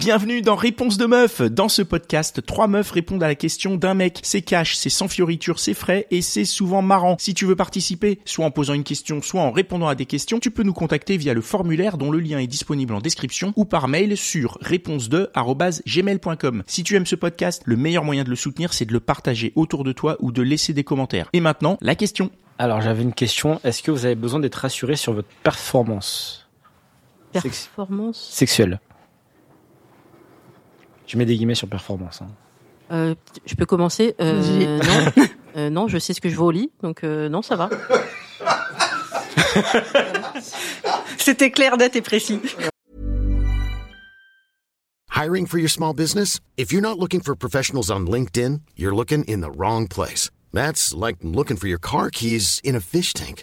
Bienvenue dans Réponse de meuf. Dans ce podcast, trois meufs répondent à la question d'un mec. C'est cash, c'est sans fioriture, c'est frais et c'est souvent marrant. Si tu veux participer, soit en posant une question, soit en répondant à des questions, tu peux nous contacter via le formulaire dont le lien est disponible en description ou par mail sur réponse2@gmail.com. Si tu aimes ce podcast, le meilleur moyen de le soutenir, c'est de le partager autour de toi ou de laisser des commentaires. Et maintenant, la question. Alors j'avais une question. Est-ce que vous avez besoin d'être rassuré sur votre performance? Performance? sexuelle Je mets des guillemets sur performance. hein. Euh, je peux commencer? Euh, non. Euh, non, je sais ce que je veux au lit, donc euh, non, ça va. C'était clair, net et précis. Hiring for your small business? If you're not looking for professionals on LinkedIn, you're looking in the wrong place. That's like looking for your car keys in a fish tank.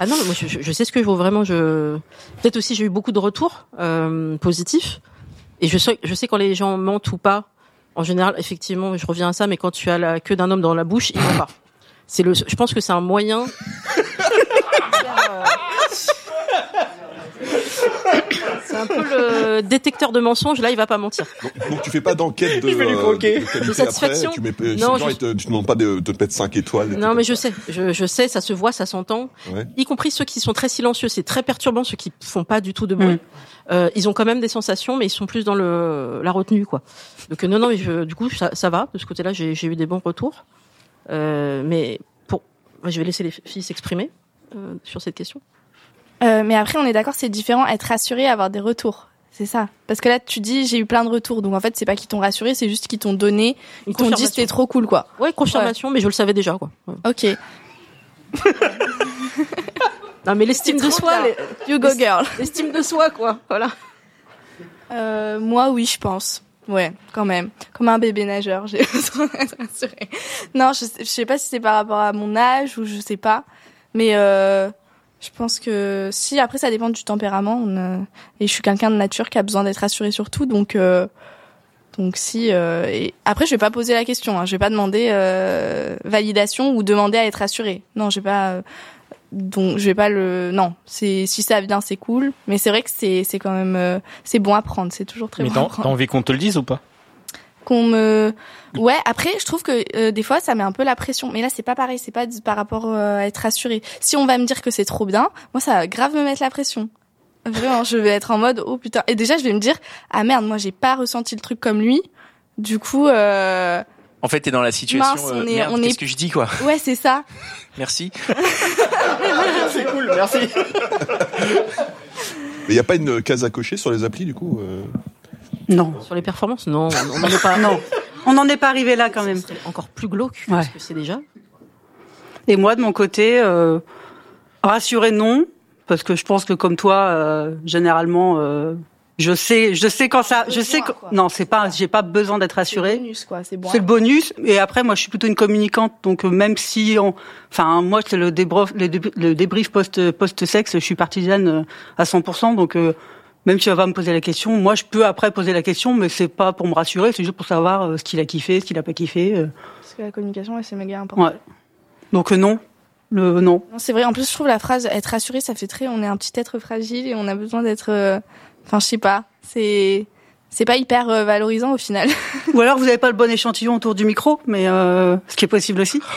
Ah non, moi je- je sais ce que je veux vraiment. Je peut-être aussi j'ai eu beaucoup de retours euh, positifs et je sais je sais quand les gens mentent ou pas. En général, effectivement, je reviens à ça, mais quand tu as la queue d'un homme dans la bouche, il ment pas. C'est le. Je pense que c'est un moyen. C'est un peu le détecteur de mensonges. Là, il va pas mentir. Donc tu fais pas d'enquête de, Je vais lui euh, croquer. de qualité De satisfaction. après, tu mets, Non, non, je- te, tu demandes pas de, de te mettre 5 étoiles. Non, mais je sais, je, je sais, ça se voit, ça s'entend. Ouais. Y compris ceux qui sont très silencieux, c'est très perturbant, ceux qui font pas du tout de bruit. Mm. Euh, ils ont quand même des sensations, mais ils sont plus dans le la retenue, quoi. Donc euh, non, non, mais je- du coup, ça, ça va. De ce côté-là, j'ai j'ai eu des bons retours. Euh, mais pour, je vais laisser les filles s'exprimer euh, sur cette question. Euh, mais après, on est d'accord, c'est différent être rassuré, avoir des retours. C'est ça. Parce que là, tu dis, j'ai eu plein de retours. Donc en fait, c'est pas qu'ils t'ont rassuré, c'est juste qu'ils t'ont donné, ils t'ont dit c'était trop cool, quoi. Ouais, confirmation, mais je le savais déjà, quoi. Ouais. Ok. Non, mais l'estime de soi, bien. You go girl. l'estime de soi, quoi. Voilà. Euh, moi, oui, je pense. Ouais, quand même. Comme un bébé nageur, j'ai besoin d'être rassurée. Non, je sais, je sais pas si c'est par rapport à mon âge ou je sais pas. Mais euh, je pense que si, après, ça dépend du tempérament. On, euh, et je suis quelqu'un de nature qui a besoin d'être rassuré sur tout. Donc, euh, donc si... Euh, et après, je vais pas poser la question. Hein, je vais pas demander euh, validation ou demander à être rassuré. Non, je vais pas... euh, donc je vais pas le non c'est si ça vient c'est cool mais c'est vrai que c'est c'est quand même euh, c'est bon à prendre c'est toujours très Mais bon t'as à t'as prendre envie qu'on te le dise ou pas? Qu'on me ouais après je trouve que euh, des fois ça met un peu la pression. Mais là c'est pas pareil c'est pas par rapport euh, à être rassuré si on va me dire que c'est trop bien moi ça va grave me mettre la pression. Vraiment je vais être en mode oh putain. Et déjà je vais me dire ah merde moi j'ai pas ressenti le truc comme lui. Du coup euh, En fait, t'es dans la situation. Mince, euh, on est- merde, on est- qu'est-ce que je dis quoi? Ouais c'est ça. Merci. C'est cool, merci. Mais il y a pas une case à cocher sur les applis du coup euh? Non. Sur les performances, non, on n'en est pas. Non. On n'en est pas arrivé là quand même. C'est encore plus glauque Ouais. que ce que c'est déjà. Et moi, de mon côté, euh, rassuré non, parce que je pense que comme toi, euh, généralement, euh, je sais, je sais quand ça, je sais que non, c'est pas, j'ai pas besoin d'être c'est rassuré. bonus quoi c'est bon C'est le bonus. Et après, moi, je suis plutôt une communicante, donc même si, on, enfin, moi, c'est le débrief, le, dé- le débrief post post sexe, je suis partisane à 100%. Donc, euh, même si on va me poser la question, moi, je peux après poser la question, mais c'est pas pour me rassurer, c'est juste pour savoir euh, ce qu'il a kiffé, ce qu'il a pas kiffé. euh. parce que la communication ouais, c'est méga important ouais. Donc euh, non, le non. Non, c'est vrai. En plus, je trouve la phrase être rassuré, ça fait très. On est un petit être fragile et on a besoin d'être. Enfin, je sais pas. C'est c'est pas hyper valorisant au final. Ou alors vous n'avez pas le bon échantillon autour du micro, mais euh, ce qui est possible aussi.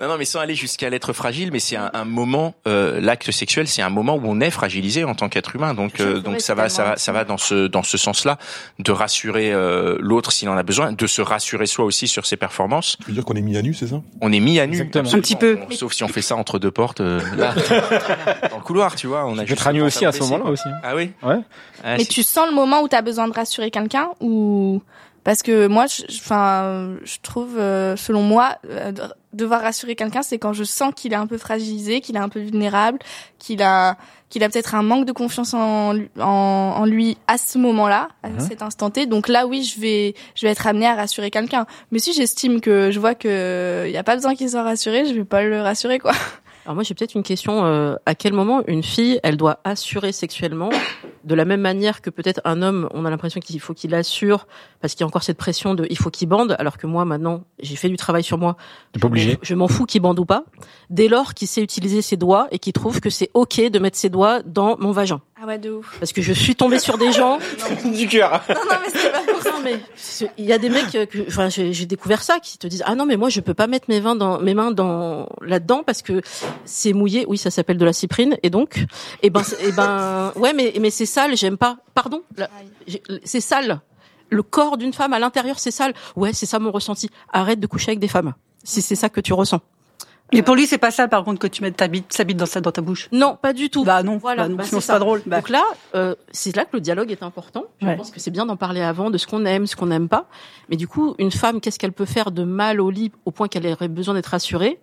Non, non, mais sans aller jusqu'à l'être fragile, mais c'est un, un moment, euh, l'acte sexuel, c'est un moment où on est fragilisé en tant qu'être humain. Donc, euh, donc ça va, ça va, ça va dans ce dans ce sens-là, de rassurer euh, l'autre s'il en a besoin, de se rassurer soi aussi sur ses performances. Tu veux dire qu'on est mis à nu, c'est ça? On est mis à nu, Exactement. Un petit peu. Sauf si on fait ça entre deux portes, euh, là, dans le couloir, tu vois. On a Je vais juste être à nu aussi à ce moment-là aussi. hein. Ah oui? Ouais. Ah, Mais tu sens le moment où t'as besoin de rassurer quelqu'un ou Parce que moi, je- enfin, je trouve, euh, selon moi, euh, de- devoir rassurer quelqu'un, c'est quand je sens qu'il est un peu fragilisé, qu'il est un peu vulnérable, qu'il a, qu'il a peut-être un manque de confiance en, lui- en, en lui à ce moment-là, à Mhm. cet instant T. Donc là, oui, je vais, je vais être amenée à rassurer quelqu'un. Mais si j'estime que je vois que il y a pas besoin qu'il soit rassuré, je vais pas le rassurer, quoi. Alors moi j'ai peut-être une question. euh, à quel moment une fille, elle doit assurer sexuellement de la même manière que peut-être un homme, on a l'impression qu'il faut qu'il assure parce qu'il y a encore cette pression de il faut qu'il bande, alors que moi maintenant j'ai fait du travail sur moi. T'es pas obligé. Je m'en fous qu'il bande ou pas. Dès lors qu'il sait utiliser ses doigts et qu'il trouve que c'est ok de mettre ses doigts dans mon vagin, Ah ouais, de ouf. parce que je suis tombée sur des gens. du cœur. Non, non, mais c'est pas pour ça. Mais il y a des mecs que enfin j'ai découvert ça qui te disent ah non mais moi je peux pas mettre mes mains dans mes mains dans là-dedans parce que c'est mouillé. Oui ça s'appelle de la cyprine. Et donc et ben c'est- et ben ouais mais mais c'est sale j'aime pas. Pardon? C'est sale. Le corps d'une femme à l'intérieur c'est sale. Ouais c'est ça mon ressenti. Arrête de coucher avec des femmes. Si c'est ça que tu ressens Et pour lui, c'est pas ça, par contre, que tu mettes ta bite, sa bite dans, sa, dans ta bouche. non pas du tout Bah non, voilà bah non, bah, sinon c'est pas drôle. Bah. Donc là, euh, c'est là que le dialogue est important. Je Ouais. pense que c'est bien d'en parler avant, de ce qu'on aime, ce qu'on n'aime pas. Mais du coup, une femme, qu'est-ce qu'elle peut faire de mal au lit au point qu'elle aurait besoin d'être rassurée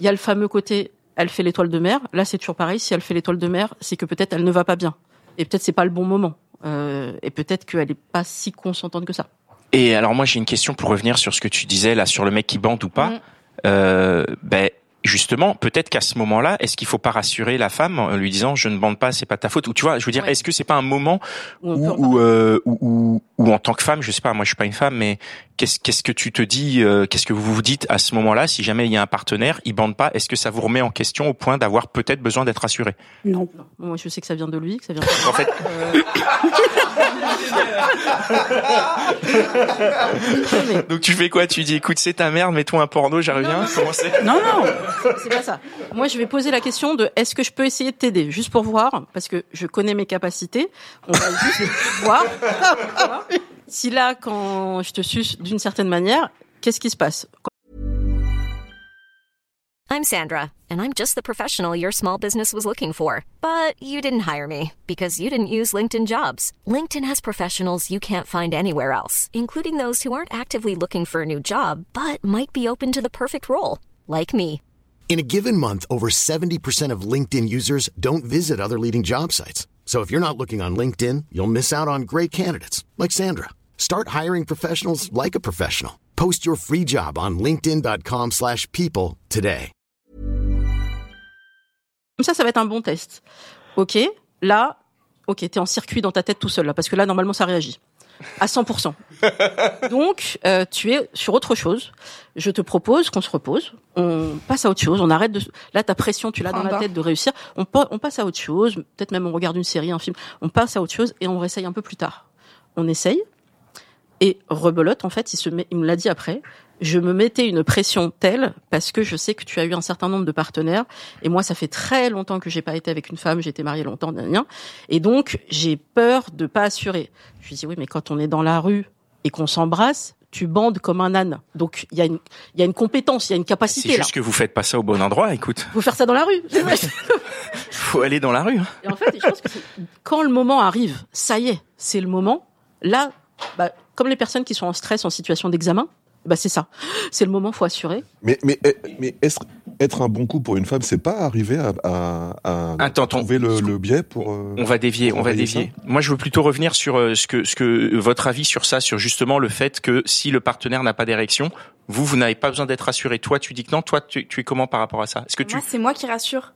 Il y a le fameux côté, elle fait l'étoile de mer. Là, c'est toujours pareil. Si elle fait l'étoile de mer, c'est que peut-être elle ne va pas bien. Et peut-être c'est pas le bon moment. Euh, et peut-être qu'elle est pas si consentante que ça. Et alors moi j'ai une question pour revenir sur ce que tu disais là sur le mec qui bande ou pas. Mhm. Euh, ben justement peut-être qu'à ce moment-là est-ce qu'il faut pas rassurer la femme en lui disant je ne bande pas c'est pas ta faute? Ou tu vois je veux dire Ouais. est-ce que c'est pas un moment où euh, où, où- où en tant que femme je sais pas moi je suis pas une femme mais qu'est-ce qu'est-ce que tu te dis euh, qu'est-ce que vous vous dites à ce moment-là? Si jamais il y a un partenaire il bande pas est-ce que ça vous remet en question au point d'avoir peut-être besoin d'être rassuré? Non. Moi, je sais que ça vient de lui, que ça vient. De... en fait mais donc tu fais quoi? Tu dis écoute c'est ta merde mets-toi un porno j'y reviens comment c'est? Non, non. C'est pas ça. Moi, je vais poser la question de est-ce que je peux essayer de t'aider, juste pour voir, parce que je connais mes capacités. On va juste voir. Si là, quand je te suce d'une certaine manière, qu'est-ce qui se passe? I'm Sandra, and I'm just the professional your small business was looking for. But you didn't hire me because you didn't use LinkedIn jobs. LinkedIn has professionals you can't find anywhere else, including those who aren't actively looking for a new job but might be open to the perfect role, like me. In a given month, over 70% of LinkedIn users don't visit other leading job sites. So if you're not looking on LinkedIn, you'll miss out on great candidates like Sandra. Start hiring professionals like a professional. Post your free job on linkedin.com/people today. Comme ça, ça va être un bon test. Ok, là, ok, t'es en circuit dans ta tête tout seul là, parce que là, normalement, ça réagit à 100%. Donc, euh, tu es sur autre chose. Je te propose qu'on se repose, on passe à autre chose, on arrête de... Là, ta pression, tu l'as dans la tête de réussir. On, on passe à autre chose, peut-être même on regarde une série, un film. On passe à autre chose et on réessaye un peu plus tard. On essaye. Et rebelote, en fait, il, se met, il me l'a dit après, je me mettais une pression telle parce que je sais que tu as eu un certain nombre de partenaires et moi ça fait très longtemps que j'ai pas été avec une femme, j'ai été mariée longtemps, gna. et donc j'ai peur de pas assurer. Je lui dis oui mais quand on est dans la rue et qu'on s'embrasse, tu bandes comme un âne. Donc il y a une il y a une compétence, il y a une c'est capacité là. juste que vous faites pas ça au bon endroit écoute Faut faire ça dans la rue. faut aller dans la rue hein. Et en fait, je pense que c'est- quand le moment arrive, ça y est, c'est le moment. Là, bah, comme les personnes qui sont en stress, en situation d'examen, bah c'est ça. C'est le moment, faut assurer. Mais, mais, eh, mais est-ce- être un bon coup pour une femme, c'est pas arriver à, à, à Attends, trouver le, le biais pour. euh, On va dévier, on va dévier. Moi, je veux plutôt revenir sur euh, ce que, ce que votre avis sur ça, sur justement le fait que si le partenaire n'a pas d'érection, vous, vous n'avez pas besoin d'être rassuré. Toi, tu dis que non. Toi, tu, tu es comment par rapport à ça? Est-ce que tu Moi, c'est moi qui rassure.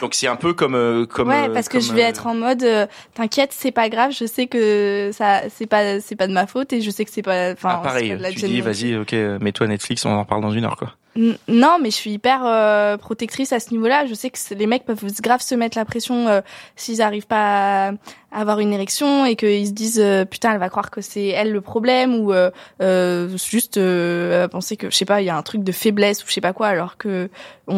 Donc c'est un peu comme euh, comme ouais, euh, parce que je vais euh, être en mode, euh, t'inquiète, c'est pas grave. Je sais que ça, c'est pas, c'est pas de ma faute et je sais que c'est pas. Enfin, ah, pareil. Tu dis, vas-y, ok, mets-toi Netflix, on en parle dans une heure, quoi. Non, mais je suis hyper euh, protectrice à ce niveau-là. Je sais que les mecs peuvent grave se mettre la pression euh, s'ils arrivent pas à avoir une érection et qu'ils se disent euh, putain elle va croire que c'est elle le problème ou euh, euh, juste euh, penser que je sais pas il y a un truc de faiblesse ou je sais pas quoi alors que on,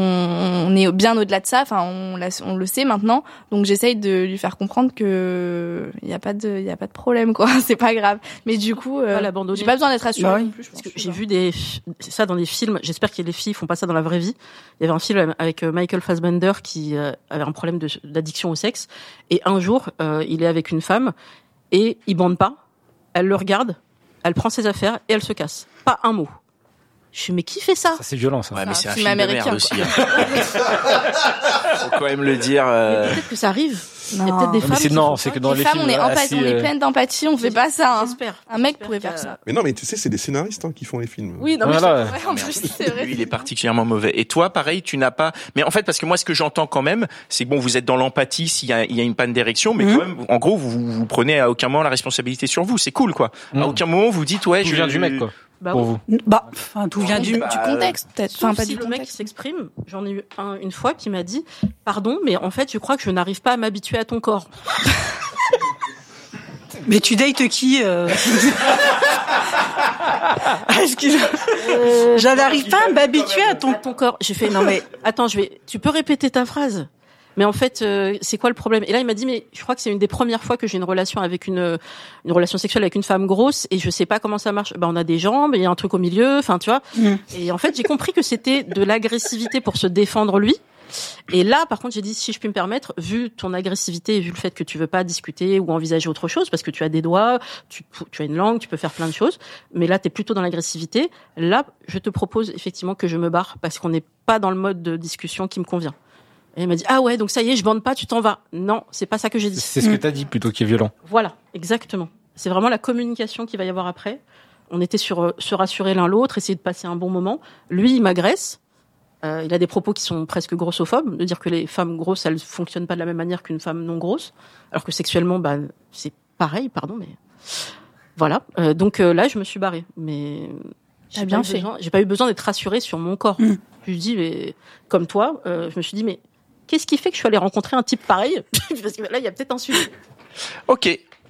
on est bien au-delà de ça. Enfin on, le sait maintenant. Donc j'essaye de lui faire comprendre que il y a pas de il y a pas de problème quoi. c'est pas grave. Mais du coup euh, j'ai pas besoin d'être rassurée Bah oui. j'ai vu des ça dans des films. J'espère que les filles font pas ça dans la vraie vie. Il y avait un film avec euh, Michael Fassbender qui euh, avait un problème d'addiction au sexe et un jour euh, il est avec une femme et il bande pas. Elle le regarde elle prend ses affaires et elle se casse. Pas un mot. Je suis mais qui fait ça, Ça, c'est violent, ça. Ouais, mais c'est un film film de américain, merde aussi. hein. Faut quand même le dire. euh, Peut-être que ça arrive. Il y a Non. peut-être des Non, femmes. mais c'est qui non, font c'est ça. que dans les, les femmes, films on est, empathie, assis, on est euh, pleine d'empathie, on fait pas ça. hein. J'espère. Un mec pourrait faire a- ça. Mais non, mais tu sais, c'est des scénaristes hein, qui font les films. Oui, non, mais Voilà. c'est vrai, en plus, c'est vrai. Lui, il est particulièrement mauvais. Et toi, pareil, tu n'as pas. Mais en fait, parce que moi, ce que j'entends quand même, c'est que bon, vous êtes dans l'empathie s'il y a, il y a une panne d'érection, mais Mhm. quand même, en gros, vous, vous prenez à aucun moment la responsabilité sur vous. C'est cool, quoi. À Mm. aucun moment vous dites ouais, je vient du mec, quoi. Bah pour oui. vous. Bah, enfin, tout vient du. bah, du contexte, peut-être. Enfin, pas si du le mec contexte. s'exprime, j'en ai eu un une fois qui m'a dit pardon, mais en fait, je crois que je n'arrive pas à m'habituer à ton corps. Mais tu dates qui euh Excuse-moi. Je n'arrive pas à m'habituer à ton. À ton corps. J'ai fait non mais attends, je vais. Tu peux répéter ta phrase? Mais en fait, euh, c'est quoi le problème? Et là, il m'a dit mais je crois que c'est une des premières fois que j'ai une relation avec une une relation sexuelle avec une femme grosse et je sais pas comment ça marche. Ben on a des jambes, il y a un truc au milieu, enfin tu vois. Mm. Et en fait, j'ai compris que c'était de l'agressivité pour se défendre lui. Et là, par contre, j'ai dit, si je puis me permettre, vu ton agressivité et vu le fait que tu veux pas discuter ou envisager autre chose, parce que tu as des doigts, tu, tu as une langue, tu peux faire plein de choses, mais là, tu es plutôt dans l'agressivité, là, je te propose effectivement que je me barre, parce qu'on n'est pas dans le mode de discussion qui me convient. Et il m'a dit, ah ouais, donc ça y est, je bande pas, tu t'en vas. Non, c'est pas ça que j'ai dit. C'est ce que t'as dit plutôt qui est violent. Voilà, exactement. C'est vraiment la communication qu'il va y avoir après. On était sur euh, se rassurer l'un l'autre, essayer de passer un bon moment. Lui, il m'agresse. Euh, il a des propos qui sont presque grossophobes, de dire que les femmes grosses, elles fonctionnent pas de la même manière qu'une femme non grosse, alors que sexuellement, bah, c'est pareil, pardon, mais voilà. Euh, donc euh, là, je me suis barrée, mais j'ai bien fait. J'ai pas eu besoin d'être rassurée sur mon corps. Mm. Je lui dis, mais comme toi, euh, je me suis dit, mais qu'est-ce qui fait que je suis allée rencontrer un type pareil Parce que là, il y a peut-être un sujet. Ok.